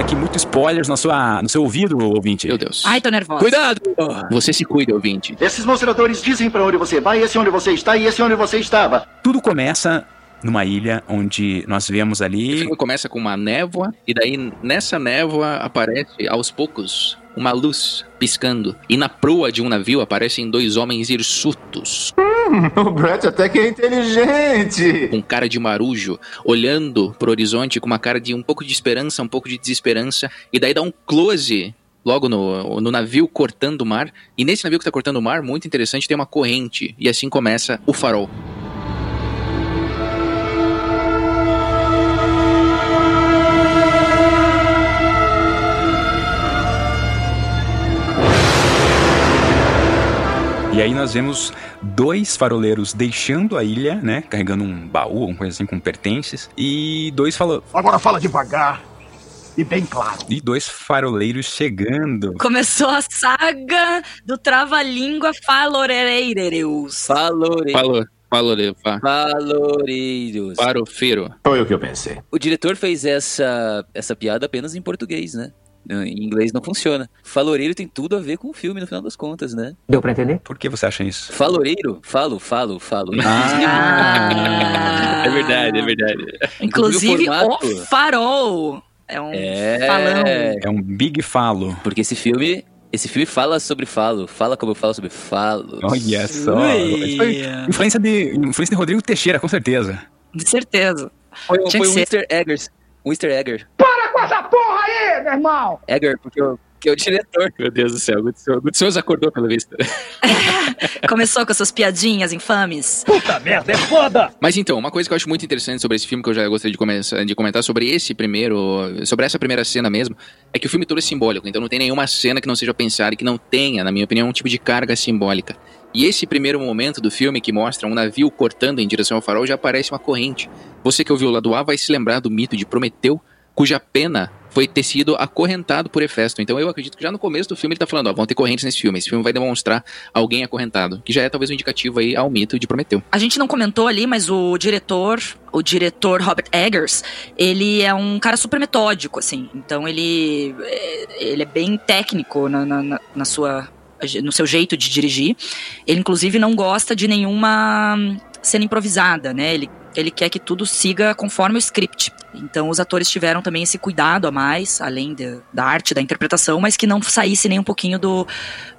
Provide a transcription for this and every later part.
Aqui muito spoilers na sua, no seu ouvido, ouvinte. Meu Deus. Ai, tô nervosa. Cuidado! Você se cuida, ouvinte. Esses mostradores dizem pra onde você vai, esse onde você está e esse onde você estava. Tudo começa numa ilha onde nós vemos O ali filme começa com uma névoa, e daí nessa névoa aparece aos poucos uma luz piscando. E na proa de um navio aparecem dois homens hirsutos, O Brett até que é inteligente. com cara de marujo, olhando pro horizonte com uma cara de um pouco de esperança, um pouco de desesperança, e daí dá um close logo no, no navio cortando o mar. E nesse navio que tá cortando o mar, muito interessante, tem uma corrente, e assim começa o farol. E aí nós vemos dois faroleiros deixando a ilha, né? Carregando um baú, uma coisa assim com pertences. E dois falo... Agora fala devagar e bem claro. E dois faroleiros chegando. Começou a saga do trava-língua Faloreireus. Valore... Falou, falou, fa, Valoreiros. farofeiro. Foi o que eu pensei. O diretor fez essa, essa piada apenas em português, né? Em inglês não funciona. Faloreiro tem tudo a ver com o filme, no final das contas, né? Deu pra entender? Por que você acha isso? Faloreiro? Falo, falo, falo. Ah. É verdade, é verdade. Inclusive, o formato. o farol. É um É. falão. É um big falo. Porque esse filme. Esse filme fala sobre falo, fala como eu falo sobre falo. Olha só. Influência de, influência de Rodrigo Teixeira, com certeza. De certeza. Foi, foi um. Mr. Eggers. Um Mr. Egger. Essa porra aí, meu irmão! Egger, porque eu, que é o diretor. Meu Deus do céu, o Good acordou pelo visto. Começou com essas piadinhas infames. Puta merda, é foda! Mas então, uma coisa que eu acho muito interessante sobre esse filme, que eu já gostaria de, começar, de comentar sobre esse primeiro, sobre essa primeira cena mesmo, é que o filme todo é simbólico, então não tem nenhuma cena que não seja pensada e que não tenha, na minha opinião, um tipo de carga simbólica. E esse primeiro momento do filme que mostra um navio cortando em direção ao farol já aparece uma corrente. Você que ouviu o lado A vai se lembrar do mito de Prometeu, cuja pena foi ter sido acorrentado por Hefesto. Então eu acredito que já no começo do filme ele tá falando, ó, vão ter correntes nesse filme. Esse filme vai demonstrar alguém acorrentado, que já é talvez um indicativo aí ao mito de Prometeu. A gente não comentou ali, mas o diretor, o diretor Robert Eggers, ele é um cara super metódico, assim. Então ele, é- ele é bem técnico na, na- na- sua, no seu jeito de dirigir. Ele, inclusive, não gosta de nenhuma hum, cena improvisada, né? Ele, ele quer que tudo siga conforme o script. Então os atores tiveram também esse cuidado a mais, além de- da arte, da interpretação, mas que não saísse nem um pouquinho do,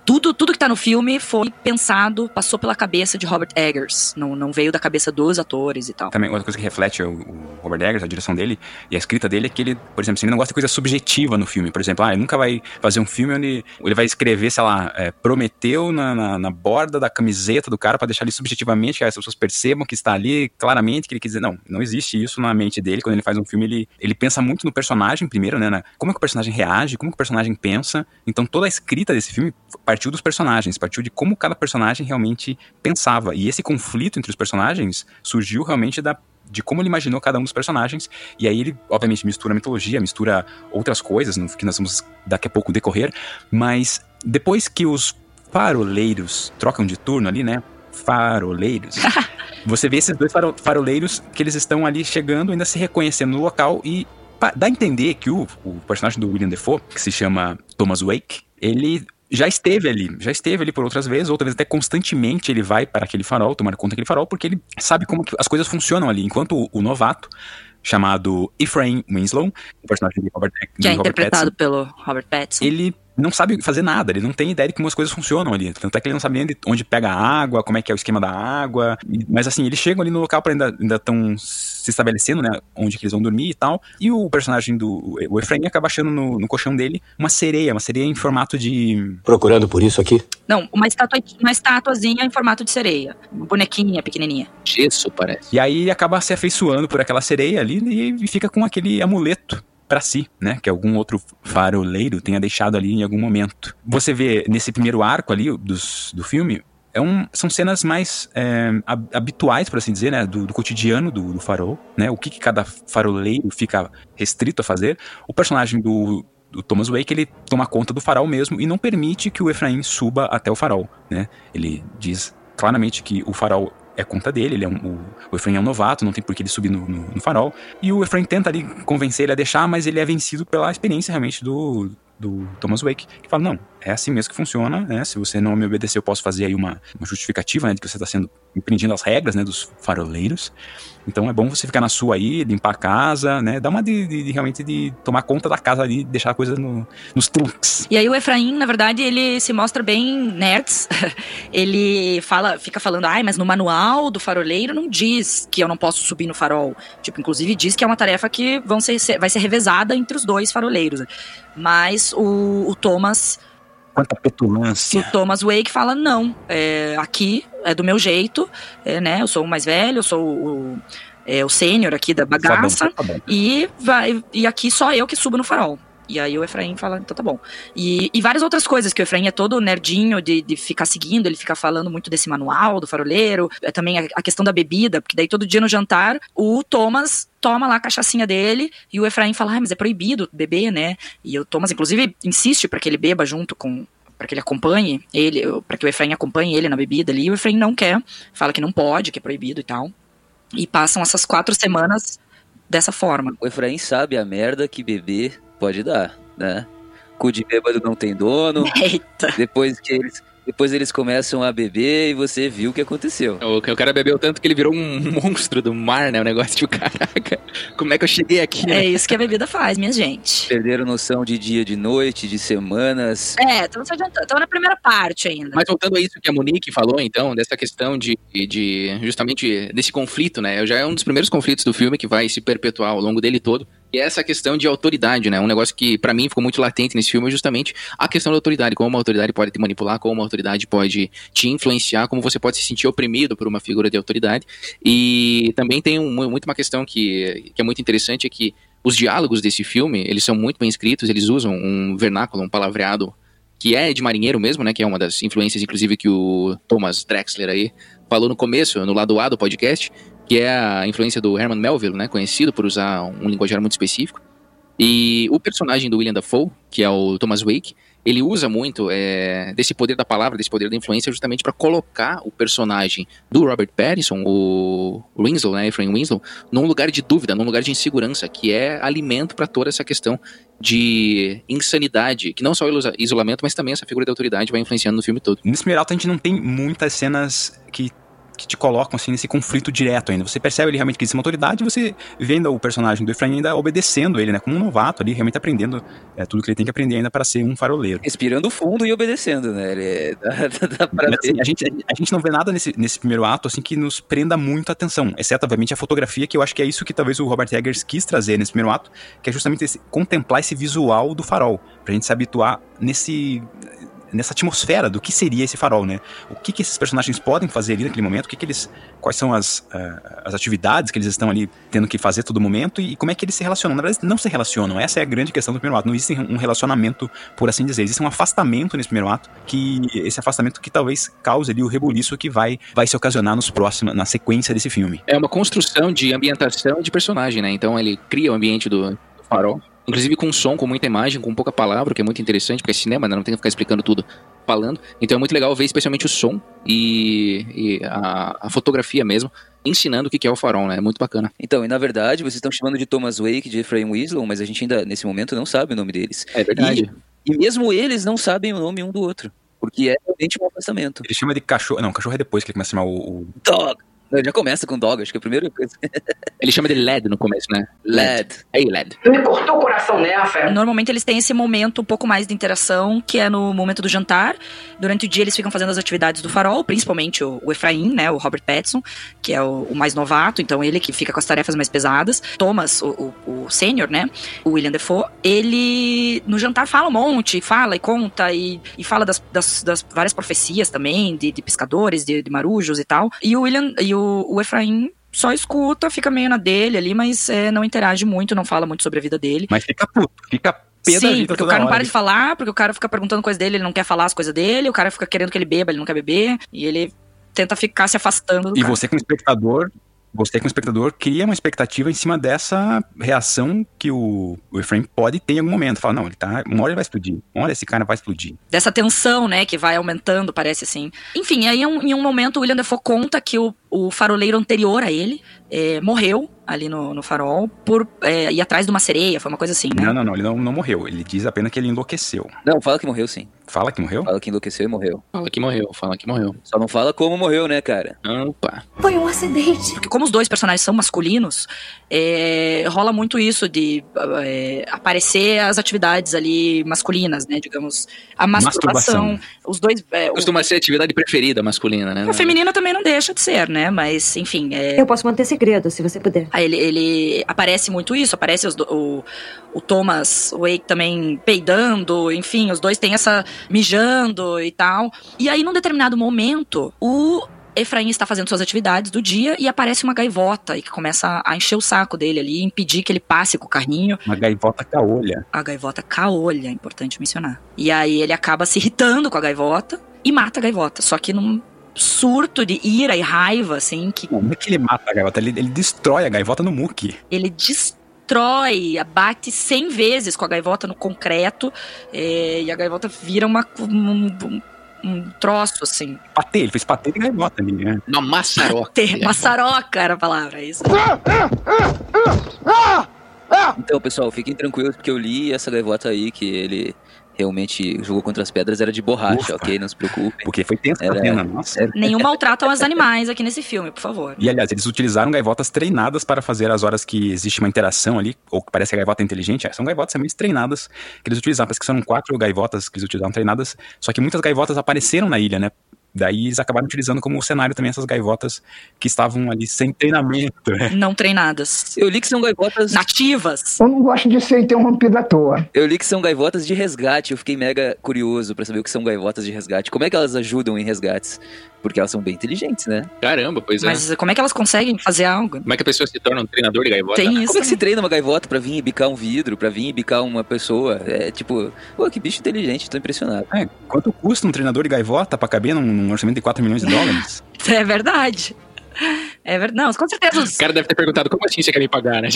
tudo, tudo que tá no filme foi pensado, passou pela cabeça de Robert Eggers. Não, não veio da cabeça dos atores e tal. Também outra coisa que reflete o, o Robert Eggers, a direção dele e a escrita dele é que ele, por exemplo, ele não gosta de coisa subjetiva no filme. Por exemplo, ah, ele nunca vai fazer um filme onde ele vai escrever, sei lá, é, prometeu na, na, na borda da camiseta do cara pra deixar ali subjetivamente que as pessoas percebam que está ali claramente que ele quis dizer. Não, não existe isso na mente dele. Quando ele faz um filme, ele, ele pensa muito no personagem primeiro, né? na- como é que o personagem reage, como que o personagem pensa. Então toda a escrita desse filme partiu dos personagens, partiu de como cada personagem realmente pensava. E esse conflito entre os personagens surgiu realmente da de como ele imaginou cada um dos personagens. E aí ele, obviamente, mistura mitologia, mistura outras coisas, que nós vamos daqui a pouco decorrer. Mas depois que os faroleiros trocam de turno ali, né? Faroleiros. você vê esses dois faro- faroleiros que eles estão ali chegando, ainda se reconhecendo no local e dá a entender que o, o personagem do William Defoe, que se chama Thomas Wake, ele já esteve ali, já esteve ali por outras vezes, outras vezes até constantemente ele vai para aquele farol, tomar conta daquele farol, porque ele sabe como que as coisas funcionam ali, enquanto o, novato, chamado Ephraim Winslow, o personagem de Robert, Que é Robert interpretado Pattinson, pelo Robert Pattinson. ele não sabe fazer nada, ele não tem ideia de como as coisas funcionam ali. Tanto é que ele não sabe nem de onde pega a água, como é que é o esquema da água. Mas assim, eles chegam ali no local para ainda estão se estabelecendo, né? Onde que eles vão dormir e tal. E o personagem do o Efraim acaba achando no, no colchão dele uma sereia, uma sereia em formato de. Procurando por isso aqui? Não, uma, estátua, uma estatuazinha em formato de sereia. Uma bonequinha pequenininha. Gesso, parece. E aí ele acaba se afeiçoando por aquela sereia ali e fica com aquele amuleto pra si, né? Que algum outro faroleiro tenha deixado ali em algum momento. Você vê nesse primeiro arco ali dos, do filme é um, são cenas mais é, hab- habituais, por assim dizer, né? Do, do cotidiano do, do farol, né? O que, que cada faroleiro fica restrito a fazer. O personagem do, do Thomas Wake, ele toma conta do farol mesmo e não permite que o Efraim suba até o farol, né? Ele diz claramente que o farol é conta dele, ele é um, o, o Efraim é um novato, não tem por que ele subir no, no- no farol. E o Efraim tenta ali convencer ele a deixar, mas ele é vencido pela experiência realmente do, do Thomas Wake, que fala, não, é assim mesmo que funciona, né? Se você não me obedecer, eu posso fazer aí uma, uma justificativa, né, de que você está sendo empreendindo as regras, né, dos faroleiros. Então é bom você ficar na sua aí, limpar a casa, né? Dar uma de, de- de realmente de tomar conta da casa ali, deixar a coisa no- nos trunks. E aí o Efraim, na verdade, ele se mostra bem nerds. ele fala, fica falando, ai, mas no manual do faroleiro não diz que eu não posso subir no farol. Tipo, inclusive diz que é uma tarefa que vão ser, vai ser revezada entre os dois faroleiros. Mas o, o Thomas, Quanta o petulância. Thomas Wake fala, não, é, aqui é do meu jeito, é, né? Eu sou o mais velho, eu sou o, é, o sênior aqui da bagaça. Tá bom. E, vai, e aqui só eu que subo no farol. E aí o Efraim fala, então tá bom. E, e várias outras coisas, que o Efraim é todo nerdinho de, de ficar seguindo, ele fica falando muito desse manual do faroleiro, é também a, a questão da bebida, porque daí todo dia no jantar, o Thomas toma lá a cachaçinha dele, e o Efraim fala, ah, mas é proibido beber, né? E o Thomas, inclusive, insiste para que ele beba junto com para que ele acompanhe ele, para que o Efraim acompanhe ele na bebida ali, e o Efraim não quer, fala que não pode, que é proibido e tal. E passam essas quatro semanas dessa forma. O Efraim sabe a merda que beber pode dar, né? Cu de bêbado não tem dono. Eita! Depois que eles, depois eles começam a beber e você viu o que aconteceu. O, o cara bebeu tanto que ele virou um monstro do mar, né? O negócio tipo, caraca, como é que eu cheguei aqui, né? É isso que a bebida faz, minha gente. Perderam noção de dia, de noite, de semanas. É, estamos adiantando. na primeira parte ainda. Mas voltando a isso que a Monique falou, então, dessa questão de, de justamente desse conflito, né? Já é um dos primeiros conflitos do filme que vai se perpetuar ao longo dele todo. E essa questão de autoridade, né? Um negócio que pra mim ficou muito latente nesse filme é justamente a questão da autoridade, como uma autoridade pode te manipular, como uma autoridade pode te influenciar, como você pode se sentir oprimido por uma figura de autoridade. E também tem um, muito uma questão que, que é muito interessante, é que os diálogos desse filme, eles são muito bem escritos, eles usam um vernáculo, um palavreado que é de marinheiro mesmo, né? Que é uma das influências, inclusive, que o Thomas Drexler aí falou no começo, no lado A do podcast, que é a influência do Herman Melville, né? Conhecido por usar um linguajar muito específico. E o personagem do William Dafoe, que é o Thomas Wake, ele usa muito é, desse poder da palavra, desse poder da influência, justamente para colocar o personagem do Robert Pattinson, o Winslow, né, Efraim Winslow, num lugar de dúvida, num lugar de insegurança, que é alimento para toda essa questão de insanidade, que não só o iso- isolamento, mas também essa figura de autoridade vai influenciando no filme todo. Nesse ato a gente não tem muitas cenas que, que te colocam assim nesse conflito direto ainda. Você percebe ele realmente que existe uma autoridade e você ainda o personagem do Efraim ainda obedecendo ele, né? Como um novato ali, realmente aprendendo é, tudo que ele tem que aprender ainda para ser um faroleiro. Respirando fundo e obedecendo, né? Ele é- dá, dá- pra Mas, assim, a, gente, a gente não vê nada nesse, nesse primeiro ato assim que nos prenda muito a atenção, exceto, obviamente, a fotografia, que eu acho que é isso que talvez o Robert Eggers quis trazer nesse primeiro ato, que é justamente esse- contemplar esse visual do farol, pra gente se habituar nesse nessa atmosfera do que seria esse farol, né? O que, que esses personagens podem fazer ali naquele momento, o que, que eles, quais são as, ah, as atividades que eles estão ali tendo que fazer todo momento e, como é que eles se relacionam. Na verdade, não se relacionam, essa é a grande questão do primeiro ato. Não existe um relacionamento, por assim dizer, existe um afastamento nesse primeiro ato, que esse afastamento que talvez cause ali o rebuliço que vai, vai se ocasionar nos próximos, na sequência desse filme. É uma construção de ambientação de personagem, né? Então ele cria o ambiente do farol. Inclusive com som, com muita imagem, com pouca palavra, o que é muito interessante, porque é cinema, né? Não tem que ficar explicando tudo falando. Então é muito legal ver especialmente o som e, e a, a fotografia mesmo, ensinando o que é o farol, né? É muito bacana. Então, e na verdade, vocês estão chamando de Thomas Wake, de Efraim Winslow, mas a gente ainda, nesse momento, não sabe o nome deles. É verdade. E mesmo eles não sabem o nome um do outro. Porque é realmente um afastamento. Ele chama de cachorro. Não, cachorro é depois que ele começa a chamar o. o- Dog! Não, Já começa com dog, acho que é a primeira coisa. Ele chama de LED no começo, né? Lad. Ei, LED. Me cortou o coração nessa. Normalmente eles têm esse momento um pouco mais de interação, que é no momento do jantar. Durante o dia eles ficam fazendo as atividades do farol, principalmente o, o Efraim, né, o Robert Pattinson, que é o, o mais novato, então ele que fica com as tarefas mais pesadas. Thomas, o, o, o sênior, né, o William Defoe, ele no jantar fala um monte, fala e conta e, e fala das, das, das várias profecias também, de, de pescadores, de, de marujos e tal. E o William e o, o Efraim só escuta, fica meio na dele ali, mas é, não interage muito, não fala muito sobre a vida dele. Mas fica puto, fica Sim, porque o cara não para de falar, porque o cara fica perguntando coisa dele, ele não quer falar as coisas dele, o cara fica querendo que ele beba, ele não quer beber, e ele tenta ficar se afastando do E cara. você, como espectador, você, como espectador, cria uma expectativa em cima dessa reação que o, o Efraim pode ter em algum momento. Fala, não, ele tá. Uma hora ele vai explodir. Uma hora esse cara vai explodir. Dessa tensão, né, que vai aumentando, parece assim. Enfim, aí em um, em um momento o William Defoe conta que o, o faroleiro anterior a ele eh, morreu ali no, no farol por eh, ir atrás de uma sereia, foi uma coisa assim, né? Não, não, não, ele não, não morreu. Ele diz apenas que ele enlouqueceu. Não, fala que morreu sim. Fala que morreu? Fala que enlouqueceu e morreu. Fala que morreu, fala que morreu. Só não fala como morreu, né, cara? Opa. Foi um acidente. Porque como os dois personagens são masculinos, é, rola muito isso de é, aparecer as atividades ali masculinas, né? Digamos, a masturbação. Masturbação. Os dois. É, o, Costuma ser a atividade preferida masculina, né? a feminina também não deixa de ser, né? Mas, enfim. É, Eu posso manter segredo, se você puder. Ele, ele aparece muito isso, aparece os o, o Thomas Wake também peidando, enfim, os dois têm essa mijando e tal. E aí, num determinado momento, o Efraim está fazendo suas atividades do dia e aparece uma gaivota e que começa a encher o saco dele ali, impedir que ele passe com o carrinho. Uma gaivota caolha. A gaivota caolha, é importante mencionar. E aí ele acaba se irritando com a gaivota e mata a gaivota, só que num surto de ira e raiva, assim, que Não, não é que ele mata a gaivota, ele, ele destrói a gaivota no muque. ele destrói, bate 100 vezes com a gaivota no concreto é, e a gaivota vira uma, um, um- um troço assim. Patê, ele fez patê de gaivota ali, né? Uma maçaroca. Ter, maçaroca era a palavra, é isso. Então, pessoal, fiquem tranquilos porque eu li essa gaivota aí que ele realmente jogou contra as pedras era de borracha, Ufa. ok? Não se preocupem. Porque foi tensa a Era- cena, nossa. era- Nenhum maltratam os animais aqui nesse filme, por favor. E aliás, eles utilizaram gaivotas treinadas para fazer as horas que existe uma interação ali, ou que parece que a gaivota é inteligente. É, São gaivotas realmente treinadas que eles utilizaram. Parece que são quatro gaivotas que eles utilizaram treinadas. Só que muitas gaivotas apareceram na ilha, né? Daí eles acabaram utilizando como cenário também essas gaivotas que estavam ali sem treinamento. né? Não treinadas. Eu li que são gaivotas. Nativas. Eu não gosto de ser interrompido à toa. Eu li que são gaivotas de resgate. Eu fiquei mega curioso pra saber o que são gaivotas de resgate. Como é que elas ajudam em resgates? Porque elas são bem inteligentes, né? Caramba, pois é. Mas como é que elas conseguem fazer algo? Como é que a pessoa se torna um treinador de gaivota? Tem isso. Como é que se também. treina uma gaivota pra vir e bicar um vidro, pra vir e bicar uma pessoa? É tipo, pô, que bicho inteligente, tô impressionado. É, quanto custa um treinador de gaivota pra caber num, num orçamento de 4 milhões de dólares? É verdade. É verdade. Não, com certeza. Os... O cara deve ter perguntado como assim você quer me pagar, né?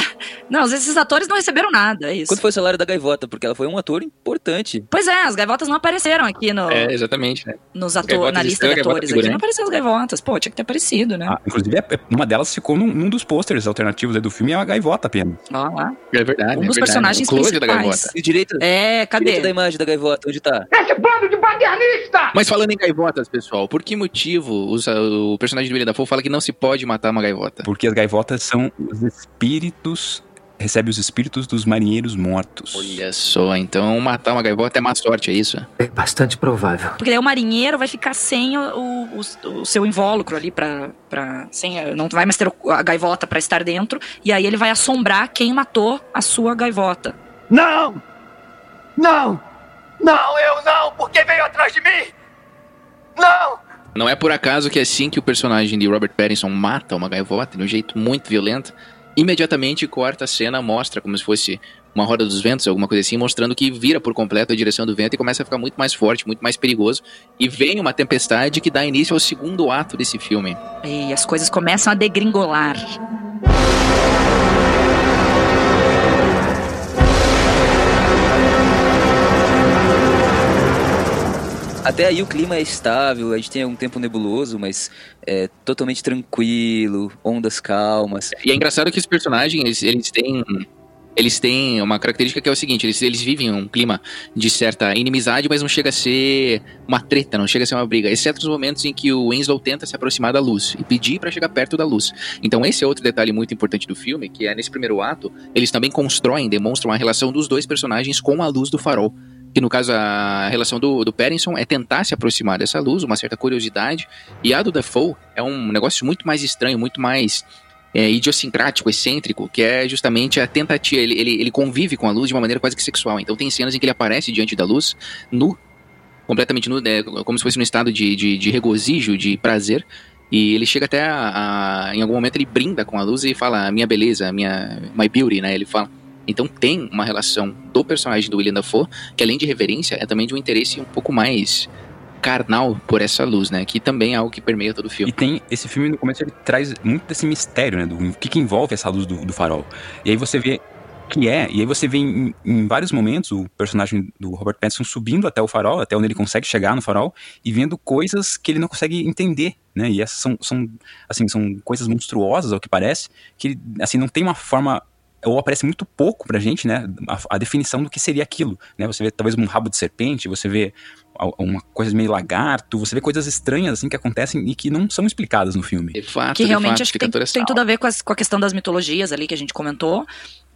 Não, às vezes esses atores não receberam nada, é isso. Quanto foi o salário da gaivota? Porque ela foi um ator importante. Pois é, as gaivotas não apareceram aqui no, É, exatamente, né? nos ato- Gaivotas na lista de atores. Aqui não figurante. apareceu as gaivotas. Pô, tinha que ter aparecido, né? Ah, inclusive, é- uma delas ficou num, num dos pôsteres alternativos aí do filme, é uma gaivota apenas. Ó lá. É verdade. Um é dos verdade. personagens o close da principais. gaivota. E direito, É, cadê? direito da imagem da gaivota, onde tá? Esse bando de paternista! Mas falando em gaivotas, pessoal, por que motivo os- o personagem do William Dafoe fala que não se pode matar uma gaivota? Porque as gaivotas são os espíritos, recebe os espíritos dos marinheiros mortos. Olha só, então matar uma gaivota é má sorte, é isso? É bastante provável. Porque daí o marinheiro vai ficar sem o, o- o- seu invólucro ali pra. pra sem, não vai mais ter a gaivota pra estar dentro. E aí ele vai assombrar quem matou a sua gaivota. Não! Não! Não, eu não! Porque veio atrás de mim! Não! Não é por acaso que assim que o personagem de Robert Pattinson mata uma gaivota de um jeito muito violento, imediatamente corta a cena, mostra como se fosse uma roda dos ventos, alguma coisa assim, mostrando que vira por completo a direção do vento e começa a ficar muito mais forte, muito mais perigoso. E vem uma tempestade que dá início ao segundo ato desse filme. E as coisas começam a degringolar. Até aí o clima é estável, a gente tem um tempo nebuloso, mas é totalmente tranquilo, ondas calmas. E é engraçado que esses personagens, eles, eles têm. Eles têm uma característica que é o seguinte: eles, eles vivem um clima de certa inimizade, mas não chega a ser uma treta, não chega a ser uma briga, exceto os momentos em que o Winslow tenta se aproximar da luz e pedir pra chegar perto da luz. Então, esse é outro detalhe muito importante do filme, que é nesse primeiro ato, eles também constroem, demonstram a relação dos dois personagens com a luz do farol. Que no caso a relação do, do Pattinson é tentar se aproximar dessa luz, uma certa curiosidade, e a do Dafoe é um negócio muito mais estranho, muito mais é, idiosincrático, excêntrico, que é justamente a tentativa. Ele, ele, ele convive com a luz de uma maneira quase que sexual. Então tem cenas em que ele aparece diante da luz, nu, completamente nu, né, como se fosse num estado de, de, de regozijo, de prazer. E ele chega até a, a- Em algum momento ele brinda com a luz e fala: Minha beleza, minha. My beauty, né? Ele fala. Então tem uma relação do personagem do William Dafoe, que além de reverência, é também de um interesse um pouco mais carnal por essa luz, né? Que também é algo que permeia todo o filme. E tem, esse filme no começo ele traz muito desse mistério, né? Do o que, que envolve essa luz do, do farol. E aí você vê que é, e aí você vê em, em, vários momentos o personagem do Robert Pattinson subindo até o farol, até onde ele consegue chegar no farol, e vendo coisas que ele não consegue entender, né? E essas são, são assim, são coisas monstruosas, ao que parece, que, assim, não tem uma forma ou aparece muito pouco pra gente, né? A, a, definição do que seria aquilo, né? Você vê talvez um rabo de serpente, você vê uma coisa meio lagarto, você vê coisas estranhas assim que acontecem e que não são explicadas no filme. De fato, que realmente fato, acho que tem, tem, tudo a ver com, as, com a questão das mitologias ali que a gente comentou.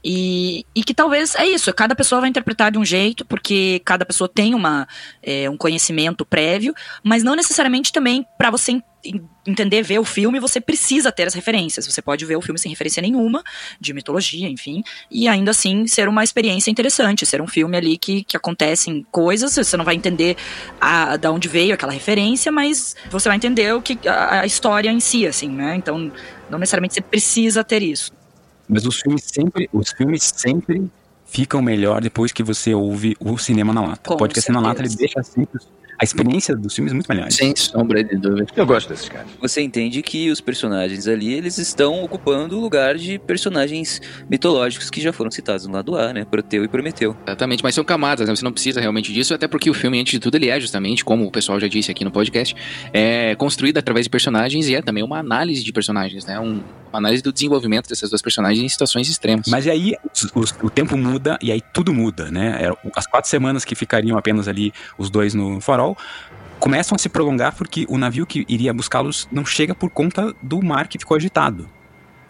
E, e que talvez é isso, cada pessoa vai interpretar de um jeito, porque cada pessoa tem uma, é, um conhecimento prévio, mas não necessariamente também para você entender, ver o filme, você precisa ter as referências. Você pode ver o filme sem referência nenhuma, de mitologia, enfim, e ainda assim ser uma experiência interessante, ser um filme ali que, que acontecem coisas, você não vai entender a, da onde veio aquela referência, mas você vai entender o que a, a história em si, assim, né? Então, não necessariamente você precisa ter isso. Mas os filmes sempre, os filmes sempre ficam melhor depois que você ouve o cinema na lata. Com Pode que na lata ele deixa sempre a experiência dos filmes é muito melhor. Sem sombra de dúvida. Eu gosto desses caras. Você entende que os personagens ali, eles estão ocupando o lugar de personagens mitológicos que já foram citados no lado A, né? Proteu e Prometeu. Exatamente, mas são camadas, né? Você não precisa realmente disso, até porque o filme, antes de tudo, ele é justamente, como o pessoal já disse aqui no podcast, é construído através de personagens e é também uma análise de personagens, né? Um, uma análise do desenvolvimento dessas duas personagens em situações extremas. Mas e aí os, os, o tempo muda e aí tudo muda, né? É, as quatro semanas que ficariam apenas ali os dois no farol começam a se prolongar porque o navio que iria buscá-los não chega por conta do mar que ficou agitado.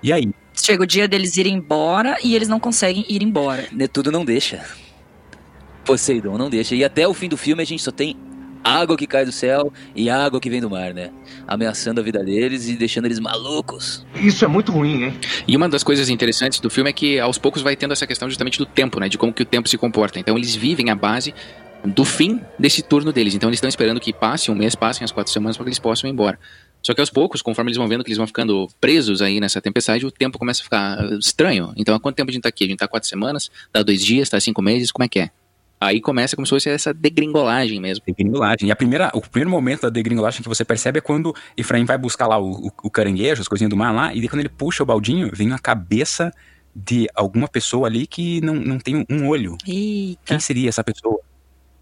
E aí? Chega o dia deles irem embora e eles não conseguem ir embora. Netuno não deixa. Poseidon não deixa. E até o fim do filme a gente só tem água que cai do céu e água que vem do mar, né? Ameaçando a vida deles e deixando eles malucos. Isso é muito ruim, hein? E uma das coisas interessantes do filme é que aos poucos vai tendo essa questão justamente do tempo, né? De como que o tempo se comporta. Então eles vivem a base do fim desse turno deles. Então eles estão esperando que passe um mês, passem as quatro semanas para que eles possam ir embora. Só que aos poucos, conforme eles vão vendo que eles vão ficando presos aí nessa tempestade, o tempo começa a ficar estranho. Então, há quanto tempo a gente tá aqui? A gente tá quatro semanas, dá dois dias, tá cinco meses, como é que é? Aí começa como se fosse essa degringolagem mesmo. Degringolagem. E a primeira, o primeiro momento da degringolagem que você percebe é quando Efraim vai buscar lá o, o, o caranguejo, as coisinhas do mar lá, e daí quando ele puxa o baldinho, vem na cabeça de alguma pessoa ali que não, não tem um olho. Eita. Quem seria essa pessoa?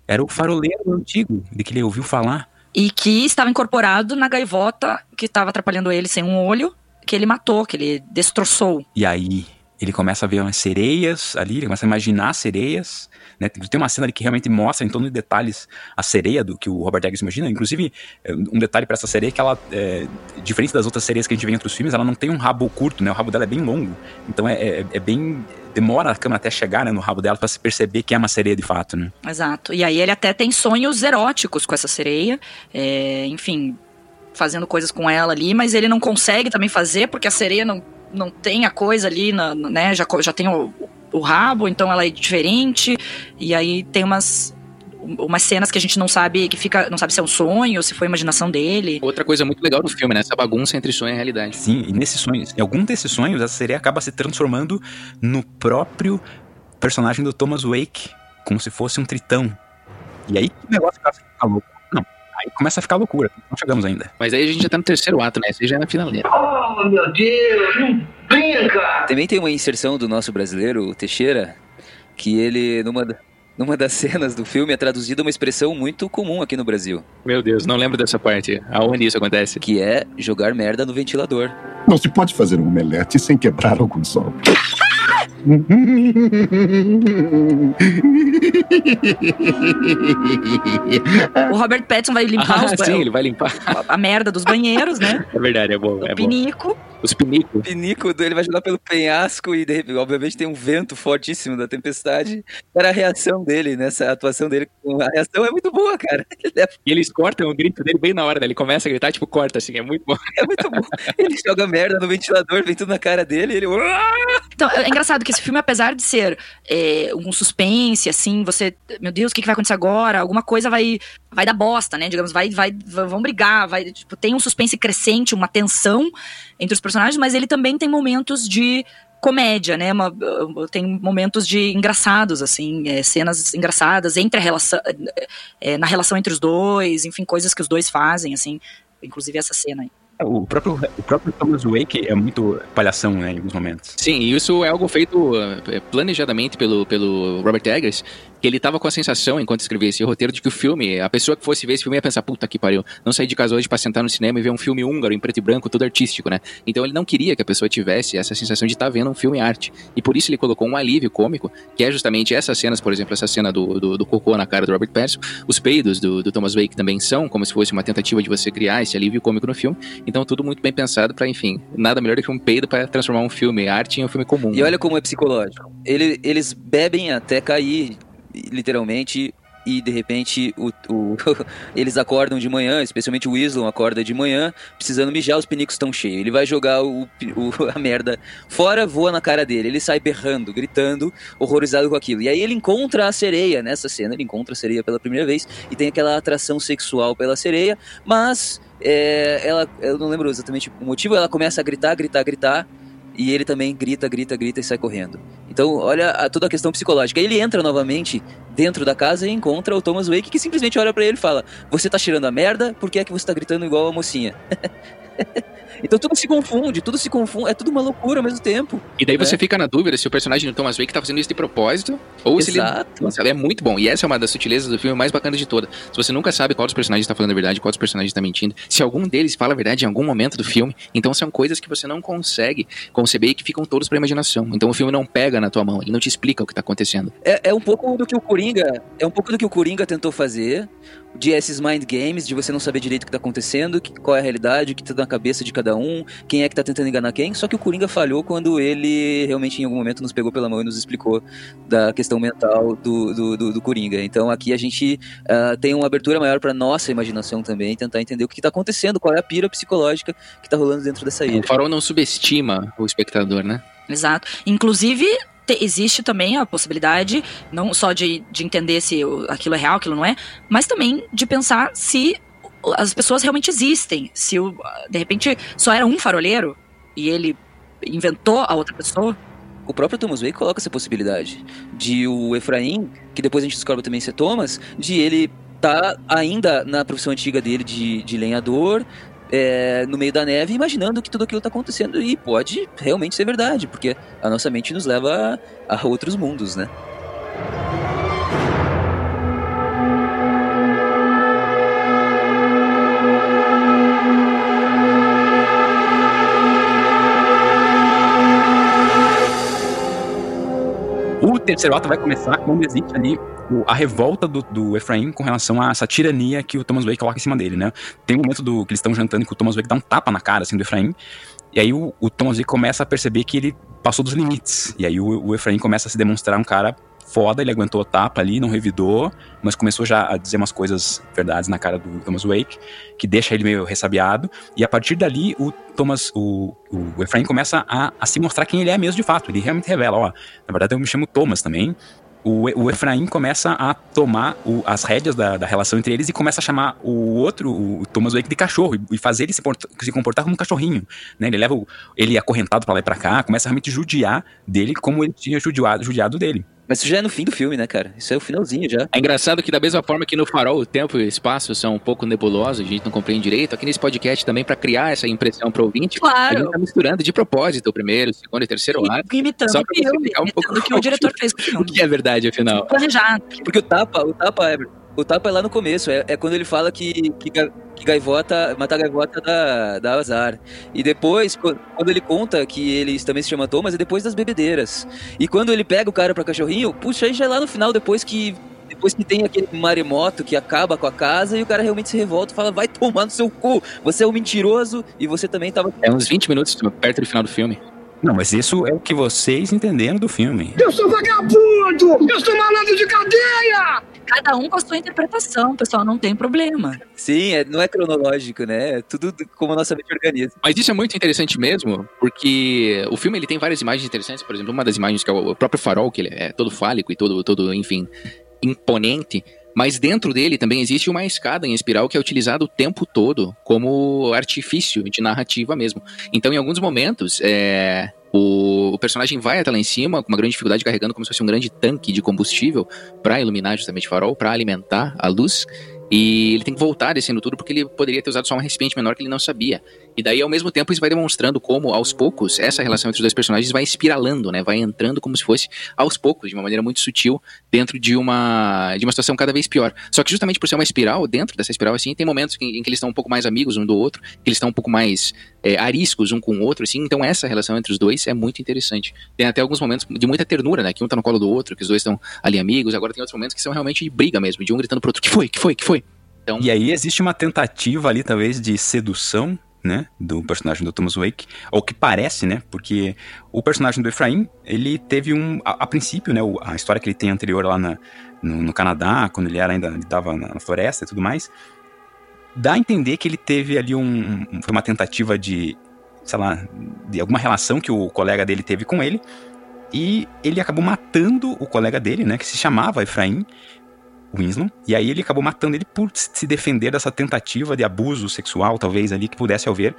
Era o faroleiro antigo, de que ele ouviu falar. E que estava incorporado na gaivota que estava atrapalhando ele sem um olho, que ele matou, que ele destroçou. E aí, ele começa a ver umas sereias ali, ele começa a imaginar sereias, né? Tem uma cena ali que realmente mostra em todos os detalhes a sereia do que o Robert Eggers imagina. Inclusive, é, um detalhe para essa sereia é que ela, é, diferente das outras sereias que a gente vê em outros filmes, ela não tem um rabo curto, né? O rabo dela é bem longo. Então é, é, é bem demora a câmera até chegar né, no rabo dela para se perceber que é uma sereia de fato, né? Exato. E aí ele até tem sonhos eróticos com essa sereia. É, enfim, fazendo coisas com ela ali, mas ele não consegue também fazer porque a sereia não, não tem a coisa ali, na, né? Já, já tem o, o rabo, então ela é diferente. E aí tem umas umas cenas que a gente não sabe, que fica, não sabe se é um sonho, se foi imaginação dele. Outra coisa muito legal do filme, né? Essa bagunça entre sonho e realidade. Sim, e nesses sonhos, em algum desses sonhos, essa sereia acaba se transformando no próprio personagem do Thomas Wake, como se fosse um tritão. E aí o negócio fica louco. Não, aí começa a ficar loucura. Não chegamos ainda. Mas aí a gente já tá no terceiro ato, né? Esse já é na finaleira. Oh, meu Deus, não brinca! Também tem uma inserção do nosso brasileiro, o Teixeira, que ele, numa, numa das cenas do filme, é traduzida uma expressão muito comum aqui no Brasil. Meu Deus, não lembro dessa parte. Aonde isso acontece? Que é jogar merda no ventilador. Não se pode fazer um omelete sem quebrar alguns ovos. O Robert Pattinson vai limpar ah, os sim, ele vai limpar a, a merda dos banheiros, né? É verdade, é bom. O é pinico. Bom. Os pinico. O pinico, ele vai jogar pelo penhasco e, obviamente, tem um vento fortíssimo da tempestade. Era a reação dele, nessa atuação dele. A reação é muito boa, cara. E eles cortam o grito dele bem na hora, né? Ele começa a gritar, tipo, corta, assim, é muito bom. É muito bom. Ele joga merda no ventilador, vem tudo na cara dele e ele... Então, é engraçado que esse filme, apesar de ser é, um suspense, assim, você... Meu Deus, o que, que vai acontecer agora? Alguma coisa vai, vai dar bosta, né? Digamos, vai, vai, vão brigar, vai... Tipo, tem um suspense crescente, uma tensão entre os personagens, mas ele também tem momentos de comédia, né? Uma, tem momentos de engraçados, assim, é, cenas engraçadas entre a relação, é, na relação entre os dois, enfim, coisas que os dois fazem, assim, inclusive essa cena aí. O próprio, o próprio Thomas Wake é muito palhação, né, em alguns momentos. Sim, isso é algo feito é, planejadamente pelo, pelo Robert Eggers, que ele tava com a sensação, enquanto escrevia esse roteiro, de que o filme, a pessoa que fosse ver esse filme ia pensar, puta que pariu, não saí de casa hoje pra sentar no cinema e ver um filme húngaro em preto e branco, todo artístico, né? Então ele não queria que a pessoa tivesse essa sensação de estar tá vendo um filme arte. E por isso ele colocou um alívio cômico, que é justamente essas cenas, por exemplo, essa cena do, do, do cocô na cara do Robert Pattinson, os peidos do, do Thomas Wake também são como se fosse uma tentativa de você criar esse alívio cômico no filme. Então tudo muito bem pensado para enfim, nada melhor do que um peido para transformar um filme arte em um filme comum. E olha como é psicológico. Ele, eles bebem até cair literalmente, e de repente o, o eles acordam de manhã, especialmente o Weasley acorda de manhã, precisando mijar, os pinicos estão cheios. Ele vai jogar o, a merda fora, voa na cara dele. Ele sai berrando, gritando, horrorizado com aquilo. E aí ele encontra a sereia nessa cena, ele encontra a sereia pela primeira vez e tem aquela atração sexual pela sereia, mas é, ela, eu não lembro exatamente o motivo, ela começa a gritar, gritar, gritar e ele também grita, grita, grita e sai correndo. Então, olha a, toda a questão psicológica. Ele entra novamente dentro da casa e encontra o Thomas Wake, que simplesmente olha para ele e fala: Você tá cheirando a merda? Por que é que você tá gritando igual a mocinha? Então tudo se confunde, tudo se confunde, é tudo uma loucura ao mesmo tempo. E daí né? você fica na dúvida se o personagem do Thomas Wake tá fazendo isso de propósito ou Exato. se ele. Nossa, é muito bom. E essa é uma das sutilezas do filme mais bacanas de todas. Se você nunca sabe qual dos personagens tá falando a verdade, qual dos personagens tá mentindo, se algum deles fala a verdade em algum momento do filme, então são coisas que você não consegue conceber e que ficam todos pra imaginação. Então o filme não pega na tua mão, ele não te explica o que tá acontecendo. É, é um pouco do que o Coringa. É um pouco do que o Coringa tentou fazer de esses mind games, de você não saber direito o que tá acontecendo, qual é a realidade, o que tá na cabeça de cada um, quem é que tá tentando enganar quem. Só que o Coringa falhou quando ele realmente em algum momento nos pegou pela mão e nos explicou da questão mental do, do, do, do Coringa. Então aqui a gente uh, tem uma abertura maior para nossa imaginação também, tentar entender o que tá acontecendo, qual é a pira psicológica que tá rolando dentro dessa ilha. O farol não subestima o espectador, né? Exato. Inclusive, existe também a possibilidade, não só de, de entender se aquilo é real, aquilo não é, mas também de pensar se as pessoas realmente existem. Se o, de repente só era um faroleiro e ele inventou a outra pessoa. O próprio Thomas Wayne coloca essa possibilidade de o Efraim, que depois a gente descobre também ser Thomas, de ele tá ainda na profissão antiga dele de, de lenhador, é, no meio da neve, imaginando que tudo aquilo está acontecendo. E pode realmente ser verdade, porque a nossa mente nos leva a, a outros mundos, né? Terceiro ato vai começar quando existe ali a revolta do, do Efraim com relação a essa tirania que o Thomas Wake coloca em cima dele, né? Tem um momento do que eles estão jantando que o Thomas Wake dá um tapa na cara, assim, do Efraim. E aí o, o Thomas Wake começa a perceber que ele passou dos limites. E aí o, o Efraim começa a se demonstrar um cara foda, ele aguentou a tapa ali, não revidou, mas começou já a dizer umas coisas verdades na cara do Thomas Wake, que deixa ele meio ressabiado, e a partir dali o Thomas, o, o Efraim começa a, a se mostrar quem ele é mesmo de fato, ele realmente revela, ó, na verdade eu me chamo Thomas também, o, o Efraim começa a tomar o, as rédeas da, da, relação entre eles e começa a chamar o outro, o Thomas Wake, de cachorro e, e fazer ele se, se, comportar como um cachorrinho. Né? Ele leva o, ele acorrentado para lá e pra cá, começa a realmente judiar dele como ele tinha judiado, judiado dele. Mas isso já é no fim do filme, né, cara? Isso é o finalzinho já. É engraçado que da mesma forma que no Farol o tempo e o espaço são um pouco nebulosos, a gente não compreende direito, aqui nesse podcast também para criar essa impressão pro ouvinte, claro. a gente tá misturando de propósito o primeiro, o segundo e terceiro ato. Imitando só o filme, um imitando o que o diretor fez com o filme. O que é verdade, afinal. Planejado. Porque o tapa, o tapa é o tapa é lá no começo, é, é quando ele fala que, que, que, gaivota, matar gaivota dá, dá azar. E depois, quando ele conta que ele também se chama Thomas, é depois das bebedeiras. E quando ele pega o cara pra cachorrinho, puxa, aí já é lá no final, depois que depois que tem aquele maremoto que acaba com a casa e o cara realmente se revolta e fala: vai tomar no seu cu, você é um mentiroso e você também tava. É uns 20 minutos perto do final do filme. Não, mas isso é o que vocês entenderam do filme. Eu sou vagabundo! Eu sou malandro de cadeia! Cada um com a sua interpretação, pessoal, não tem problema. Sim, é, não é cronológico, né? É tudo como a nossa mente organiza. Mas isso é muito interessante mesmo, porque o filme ele tem várias imagens interessantes. Por exemplo, uma das imagens que é o próprio farol, que ele é todo fálico e todo, todo enfim, imponente. Mas dentro dele também existe uma escada em espiral que é utilizada o tempo todo como artifício de narrativa mesmo. Então, em alguns momentos, é, o personagem vai até lá em cima com uma grande dificuldade, carregando como se fosse um grande tanque de combustível para iluminar justamente o farol, para alimentar a luz. E ele tem que voltar descendo tudo porque ele poderia ter usado só um recipiente menor que ele não sabia. E daí, ao mesmo tempo, isso vai demonstrando como, aos poucos, essa relação entre os dois personagens vai espiralando, né? Vai entrando como se fosse aos poucos, de uma maneira muito sutil, dentro de uma, de uma situação cada vez pior. Só que justamente por ser uma espiral, dentro dessa espiral, assim, tem momentos em, em que eles estão um pouco mais amigos um do outro, que eles estão um pouco mais é, ariscos um com o outro, assim. Então, essa relação entre os dois é muito interessante. Tem até alguns momentos de muita ternura, né? Que um tá no colo do outro, que os dois estão ali amigos. Agora tem outros momentos que são realmente de briga mesmo, de um gritando pro outro: que foi, que foi, que foi? Então... E aí existe uma tentativa ali, talvez, de sedução, né, do personagem do Thomas Wake, ou que parece, né, porque o personagem do Efraim, ele teve um, a, a princípio, né, a história que ele tem anterior lá na, no, no, Canadá, quando ele era ainda, ele tava na, na, floresta e tudo mais, dá a entender que ele teve ali um, um, foi uma tentativa de, sei lá, de alguma relação que o colega dele teve com ele, e ele acabou matando o colega dele, né, que se chamava Efraim, Winslow, e aí ele acabou matando ele por se defender dessa tentativa de abuso sexual, talvez ali, que pudesse haver,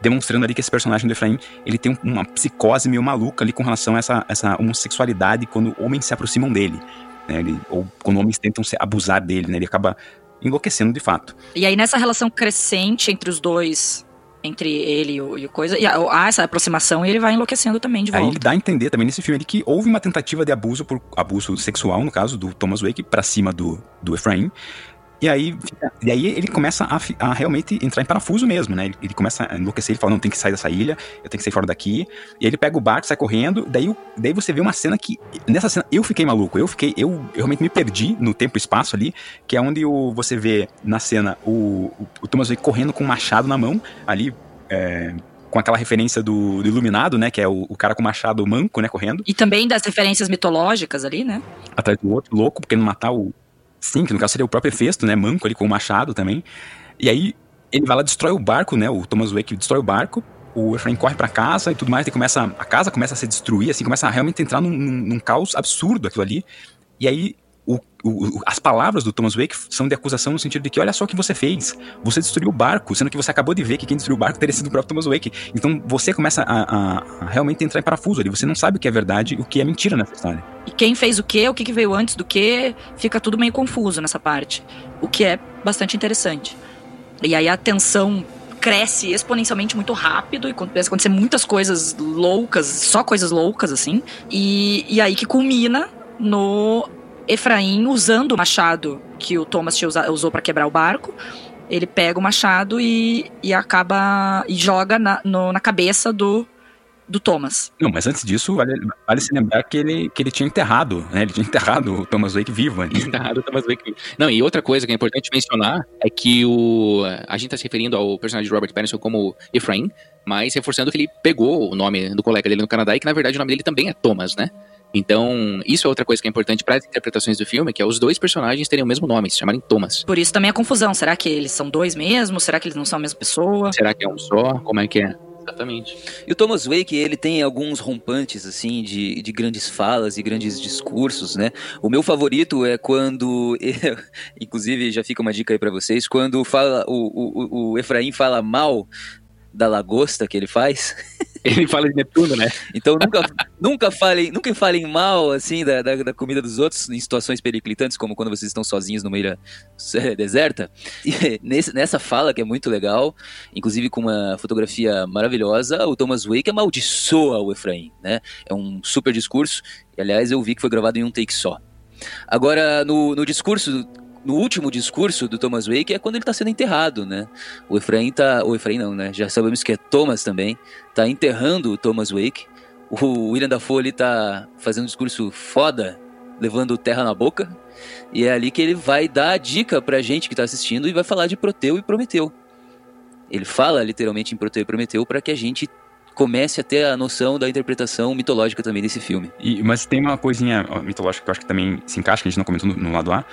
demonstrando ali que esse personagem do Efraim, ele tem uma psicose meio maluca ali com relação a essa, essa homossexualidade quando homens se aproximam dele, né, ele, ou quando homens tentam se abusar dele, né, ele acaba enlouquecendo de fato. E aí nessa relação crescente entre os dois, entre ele e o, e o coisa. E há essa aproximação e ele vai enlouquecendo também de volta. Aí ele dá a entender também nesse filme que houve uma tentativa de abuso por abuso sexual, no caso do Thomas Wake, para cima do, do Efraim. E aí, e aí ele começa a, a, realmente entrar em parafuso mesmo, né? Ele, ele, começa a enlouquecer, ele fala, não, tem que sair dessa ilha, eu tenho que sair fora daqui. E aí ele pega o barco, sai correndo, daí, daí você vê uma cena que, nessa cena, eu fiquei maluco, eu fiquei, eu, eu realmente me perdi no tempo e espaço ali, que é onde o, você vê na cena o, o, o Thomas Wake correndo com um machado na mão, ali é, com aquela referência do, do, Iluminado, né? Que é o, o, cara com o machado manco, né? Correndo. E também das referências mitológicas ali, né? Atrás do outro, louco, porque não matar o. Sim, que no caso seria o próprio Hefesto, né? Manco ali com o machado também. E aí ele vai lá, destrói o barco, né? O Thomas Wake destrói o barco. O Efraim corre para casa e tudo mais. E começa, a casa começa a se destruir, assim, começa a realmente entrar num, num, num caos absurdo aquilo ali. E aí o, o, as palavras do Thomas Wake são de acusação no sentido de que olha só o que você fez, você destruiu o barco, sendo que você acabou de ver que quem destruiu o barco teria sido o próprio Thomas Wake. Então você começa a, a, a realmente entrar em parafuso ali, você não sabe o que é verdade e o que é mentira nessa história. E quem fez o que, o que veio antes do que, fica tudo meio confuso nessa parte, o que é bastante interessante. E aí a tensão cresce exponencialmente muito rápido e começa a acontecer muitas coisas loucas, só coisas loucas assim, e, e aí que culmina no Efraim usando o machado que o Thomas usou para quebrar o barco. Ele pega o machado e, e acaba. e joga na, no, na cabeça do, do Thomas. Não, mas antes disso, vale, vale, se lembrar que ele, que ele tinha enterrado, né? Ele tinha enterrado o Thomas Wake vivo ali. enterrado o Thomas Wake vivo. Não, e outra coisa que é importante mencionar é que o. A gente tá se referindo ao personagem de Robert Pattinson como Efraim, mas reforçando que ele pegou o nome do colega dele no Canadá e que na verdade o nome dele também é Thomas, né? Então, isso é outra coisa que é importante para as interpretações do filme, que é os dois personagens terem o mesmo nome, se chamarem Thomas. Por isso também a confusão. Será que eles são dois mesmo? Será que eles não são a mesma pessoa? Será que é um só? Como é que é? Exatamente. E o Thomas Wake, ele tem alguns rompantes, assim, de, de grandes falas e grandes discursos, né? O meu favorito é quando, inclusive já fica uma dica aí para vocês, quando fala o, o, o Efraim fala mal da lagosta que ele faz. Ele fala de Netuno, né? Então nunca, nunca, falem, nunca falem mal, assim, da, da, da, comida dos outros em situações periclitantes, como quando vocês estão sozinhos numa ilha deserta. E nesse, nessa fala, que é muito legal, inclusive com uma fotografia maravilhosa, o Thomas Wake amaldiçoa o Efraim, né? É um super discurso, e aliás eu vi que foi gravado em um take só. Agora, no, no discurso no último discurso do Thomas Wake é quando ele está sendo enterrado, né? O Efraim tá. O Efraim não, né? Já sabemos que é Thomas também. Tá enterrando o Thomas Wake. O William Dafoe ele tá fazendo um discurso foda, levando terra na boca. E é ali que ele vai dar a dica pra gente que tá assistindo e vai falar de Proteu e Prometeu. Ele fala literalmente em Proteu e Prometeu para que a gente comece a ter a noção da interpretação mitológica também desse filme. E, mas tem uma coisinha mitológica que eu acho que também se encaixa, que a gente não comentou no, no lado A,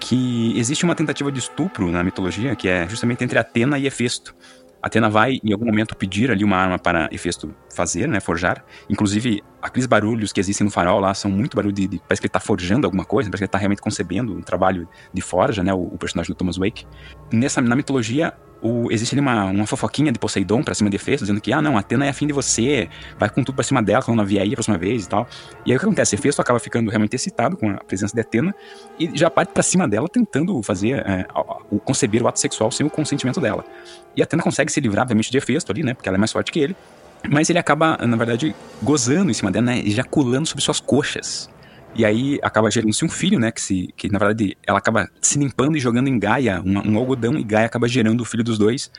que existe uma tentativa de estupro na mitologia, que é justamente entre Atena e Hefesto. Atena vai, em algum momento, pedir ali uma arma para Hefesto fazer, né, forjar. Inclusive, aqueles barulhos que existem no farol lá são muito barulho de, de parece que ele tá forjando alguma coisa, parece que ele tá realmente concebendo um trabalho de forja, né, o, o personagem do Thomas Wake. Nessa, na mitologia, o, existe ali uma, uma fofoquinha de Poseidon pra cima de Hefesto, dizendo que, ah, não, Atena é afim de você, vai com tudo pra cima dela quando ela vier aí a próxima vez e tal. E aí o que acontece? Hefesto acaba ficando realmente excitado com a presença de Atena e já parte pra cima dela tentando fazer, é, o, conceber o ato sexual sem o consentimento dela. E Atena consegue se livrar, obviamente, de Hefesto ali, né, porque ela é mais forte que ele, mas ele acaba, na verdade, gozando em cima dela, né, ejaculando sobre suas coxas. E aí acaba gerando-se um filho, né? Que, se, que na verdade ela acaba se limpando e jogando em Gaia um, um algodão, e Gaia acaba gerando o filho dos dois.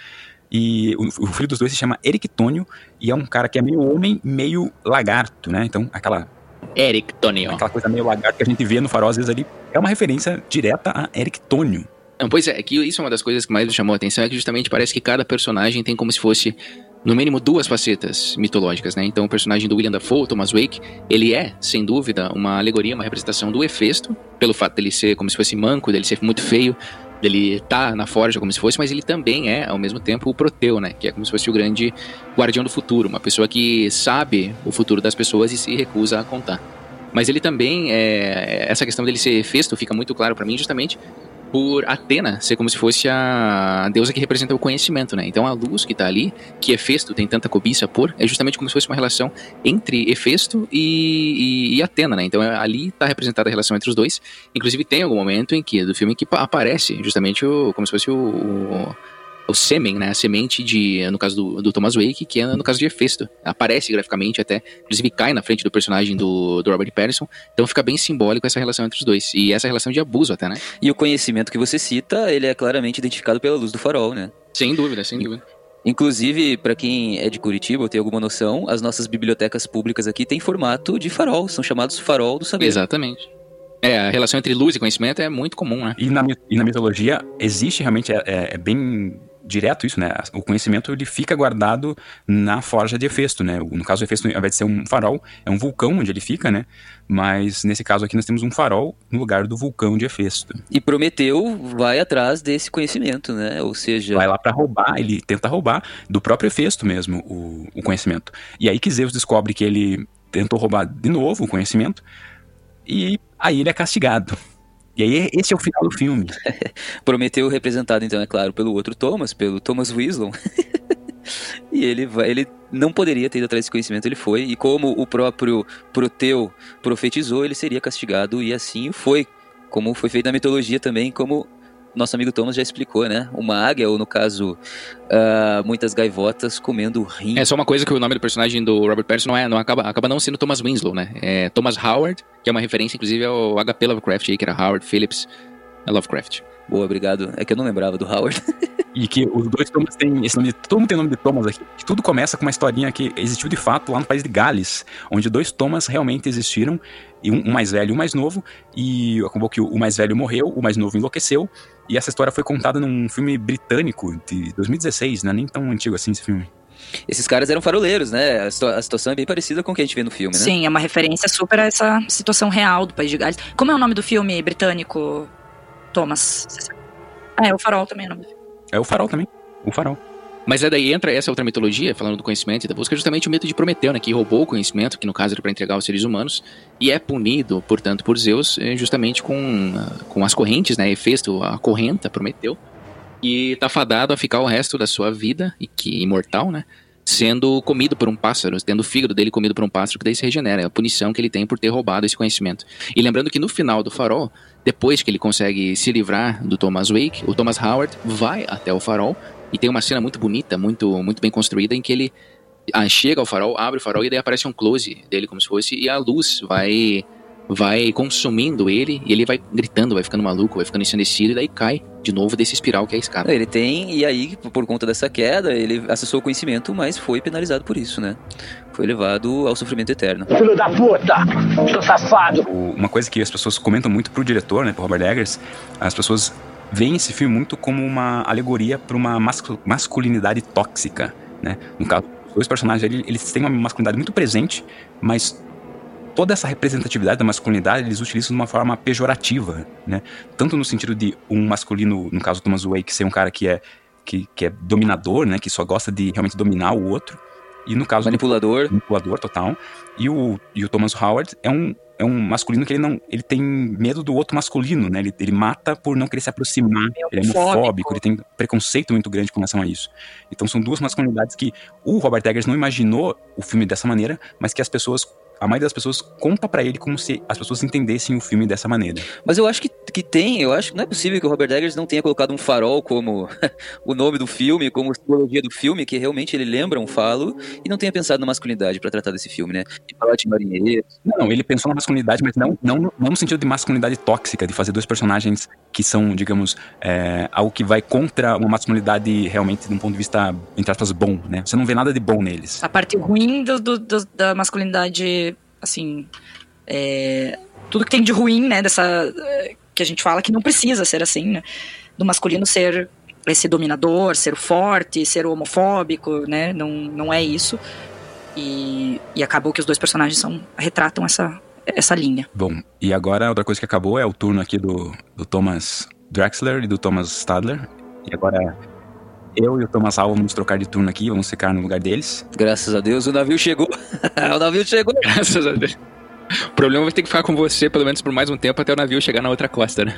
E o, o, filho dos dois se chama Erictônio, e é um cara que é meio homem, meio lagarto, né? Então, aquela. Erictônio. Aquela coisa meio lagarto que a gente vê no farol às vezes ali, é uma referência direta a Erictônio. Não, pois é, que isso é uma das coisas que mais me chamou a atenção, é que justamente parece que cada personagem tem como se fosse no mínimo duas facetas mitológicas, né? Então o personagem do William Dafoe, Thomas Wake, ele é, sem dúvida, uma alegoria, uma representação do Hefesto, pelo fato dele ser como se fosse manco, dele ser muito feio, dele tá na forja como se fosse, mas ele também é, ao mesmo tempo, o Proteu, né? Que é como se fosse o grande guardião do futuro, uma pessoa que sabe o futuro das pessoas e se recusa a contar. Mas ele também, é, essa questão dele ser Hefesto fica muito claro para mim justamente por Atena ser como se fosse a deusa que representa o conhecimento, né? Então a luz que está ali, que Hefesto tem tanta cobiça por, é justamente como se fosse uma relação entre Hefesto e, e, e Atena, né? Então é, ali está representada a relação entre os dois. Inclusive tem algum momento em que do filme que aparece justamente o, como se fosse o, o o sêmen, né? A semente de, no caso do, do Thomas Wake, que é no caso de Hefesto. Aparece graficamente até, inclusive cai na frente do personagem do, do Robert Pattinson. Então fica bem simbólico essa relação entre os dois. E essa relação de abuso até, né? E o conhecimento que você cita, ele é claramente identificado pela luz do farol, né? Sem dúvida, sem dúvida. Inclusive, para quem é de Curitiba ou tem alguma noção, as nossas bibliotecas públicas aqui têm formato de farol, são chamados farol do saber. Exatamente. É, a relação entre luz e conhecimento é muito comum, né? E na, e na mitologia existe realmente, é, é, é bem direto isso, né? O conhecimento ele fica guardado na forja de Hefesto, né? No caso, Hefesto, ao invés de ser um farol, é um vulcão onde ele fica, né? Mas nesse caso aqui nós temos um farol no lugar do vulcão de Hefesto. E Prometeu vai atrás desse conhecimento, né? Ou seja, vai lá para roubar, ele tenta roubar do próprio Hefesto mesmo o, o conhecimento. E aí que Zeus descobre que ele tentou roubar de novo o conhecimento e aí ele é castigado. E aí, esse é o final do filme. Prometeu representado, então, é claro, pelo outro Thomas, pelo Thomas Weasley. e ele vai, ele não poderia ter ido atrás desse conhecimento, ele foi. E como o próprio Proteu profetizou, ele seria castigado, e assim foi. Como foi feito na mitologia também, como nosso amigo Thomas já explicou, né? Uma águia, ou no caso, uh, muitas gaivotas comendo rim. É só uma coisa que o nome do personagem do Robert Pattinson não é, não acaba, acaba não sendo Thomas Winslow, né? É Thomas Howard, que é uma referência, inclusive, ao HP Lovecraft que era Howard Phillips Lovecraft. Boa, obrigado. É que eu não lembrava do Howard. e que os dois Thomas têm esse nome, todo mundo tem nome de Thomas aqui. Tudo começa com uma historinha que existiu de fato lá no país de Gales, onde dois Thomas realmente existiram, e um, um mais velho e um mais novo, e acabou que o mais velho morreu, o mais novo enlouqueceu, e essa história foi contada num filme britânico de 2016, né? Nem tão antigo assim esse filme. Esses caras eram faroleiros, né? A, situação é bem parecida com o que a gente vê no filme, né? Sim, é uma referência super a essa situação real do País de Gales. Como é o nome do filme britânico, Thomas? Ah, é o Farol também é o nome do filme. É o Farol também. O Farol. Mas é daí entra essa outra mitologia, falando do conhecimento e da busca, justamente o mito de Prometeu, né, que roubou o conhecimento, que no caso era para entregar aos seres humanos, e é punido, portanto, por Zeus, eh, justamente com, com as correntes, né, Hefesto a correnta, Prometeu, e tá fadado a ficar o resto da sua vida, e que imortal, né, sendo comido por um pássaro, tendo o fígado dele comido por um pássaro, que daí se regenera, é a punição que ele tem por ter roubado esse conhecimento. E lembrando que no final do farol, depois que ele consegue se livrar do Thomas Wake, o Thomas Howard vai até o farol e tem uma cena muito bonita, muito, muito bem construída, em que ele ah, chega ao farol, abre o farol e daí aparece um close dele como se fosse, e a luz vai vai consumindo ele e ele vai gritando, vai ficando maluco, vai ficando ensandecido e daí cai de novo desse espiral que é a escada. Ele tem, e aí, por conta dessa queda, ele acessou o conhecimento, mas foi penalizado por isso, né? Foi levado ao sofrimento eterno. Filho da puta! Estou safado! Uma coisa que as pessoas comentam muito pro diretor, né, pro Robert Eggers, as pessoas veem esse filme muito como uma alegoria para uma masculinidade tóxica, né? No caso, os dois personagens eles, eles têm uma masculinidade muito presente, mas toda essa representatividade da masculinidade eles utilizam de uma forma pejorativa, né? Tanto no sentido de um masculino, no caso do Thomas Wake, ser um cara que é que, que é dominador, né? Que só gosta de realmente dominar o outro, E no caso Manipulador. do manipulador total. E o, e o Thomas Howard é um, é um masculino que ele não. Ele tem medo do outro masculino, né? Ele, ele mata por não querer se aproximar. Ele é homofóbico. homofóbico, ele tem preconceito muito grande com relação a isso. Então são duas masculinidades que o Robert Eggers não imaginou o filme dessa maneira, mas que as pessoas. A maioria das pessoas conta pra ele como se as pessoas entendessem o filme dessa maneira. Mas eu acho que, que tem, eu acho que não é possível que o Robert Eggers não tenha colocado um farol como o nome do filme, como simbologia do filme, que realmente ele lembra um falo, e não tenha pensado na masculinidade pra tratar desse filme, né? De falar de marinheiro. Não, ele pensou na masculinidade, mas não, não, não no sentido de masculinidade tóxica, de fazer dois personagens que são, digamos, é, algo que vai contra uma masculinidade realmente de um ponto de vista, entre aspas, bom, né? Você não vê nada de bom neles. A parte ruim do, do- do- da masculinidade, assim. é, tudo que tem de ruim, né? Dessa. Que a gente fala que não precisa ser assim, né? Do masculino ser esse dominador, ser o forte, ser o homofóbico, né? Não, não é isso. E, e acabou que os dois personagens são, retratam essa, essa linha. Bom, e agora outra coisa que acabou é o turno aqui do, do Thomas Drexler e do Thomas Stadler. E agora eu e o Thomas Alva vamos trocar de turno aqui, vamos ficar no lugar deles. Graças a Deus o navio chegou. o navio chegou. Graças a Deus. O problema vai ter que ficar com você, pelo menos por mais um tempo, até o navio chegar na outra costa, né?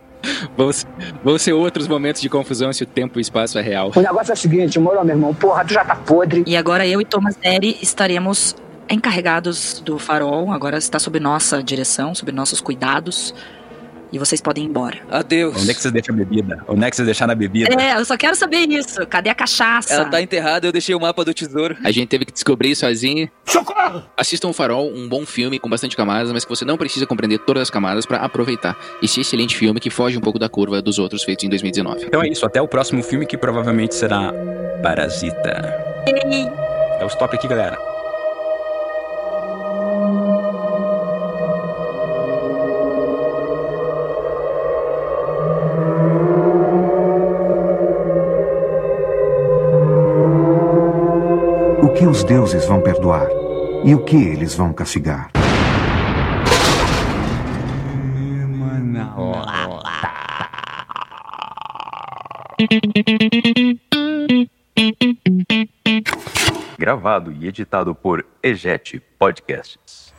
vão, ser- vão ser outros momentos de confusão se o tempo e o espaço é real. O negócio é o seguinte, moro, meu irmão. Porra, tu já tá podre. E agora eu e Thomas Neri estaremos encarregados do farol. Agora está sob nossa direção, sob nossos cuidados. E vocês podem ir embora. Adeus. Onde é que vocês deixam a bebida? Onde é que vocês deixaram a bebida? É, eu só quero saber isso. Cadê a cachaça? Ela tá enterrada, eu deixei o mapa do tesouro. A gente teve que descobrir sozinho. Socorro! Assistam o Farol, um bom filme com bastante camadas, mas que você não precisa compreender todas as camadas pra aproveitar. Esse excelente filme que foge um pouco da curva dos outros feitos em 2019. Então é isso, até o próximo filme que provavelmente será Parasita. É o stop aqui, galera. O que os deuses vão perdoar? E o que eles vão castigar? Gravado e editado por Egete Podcasts.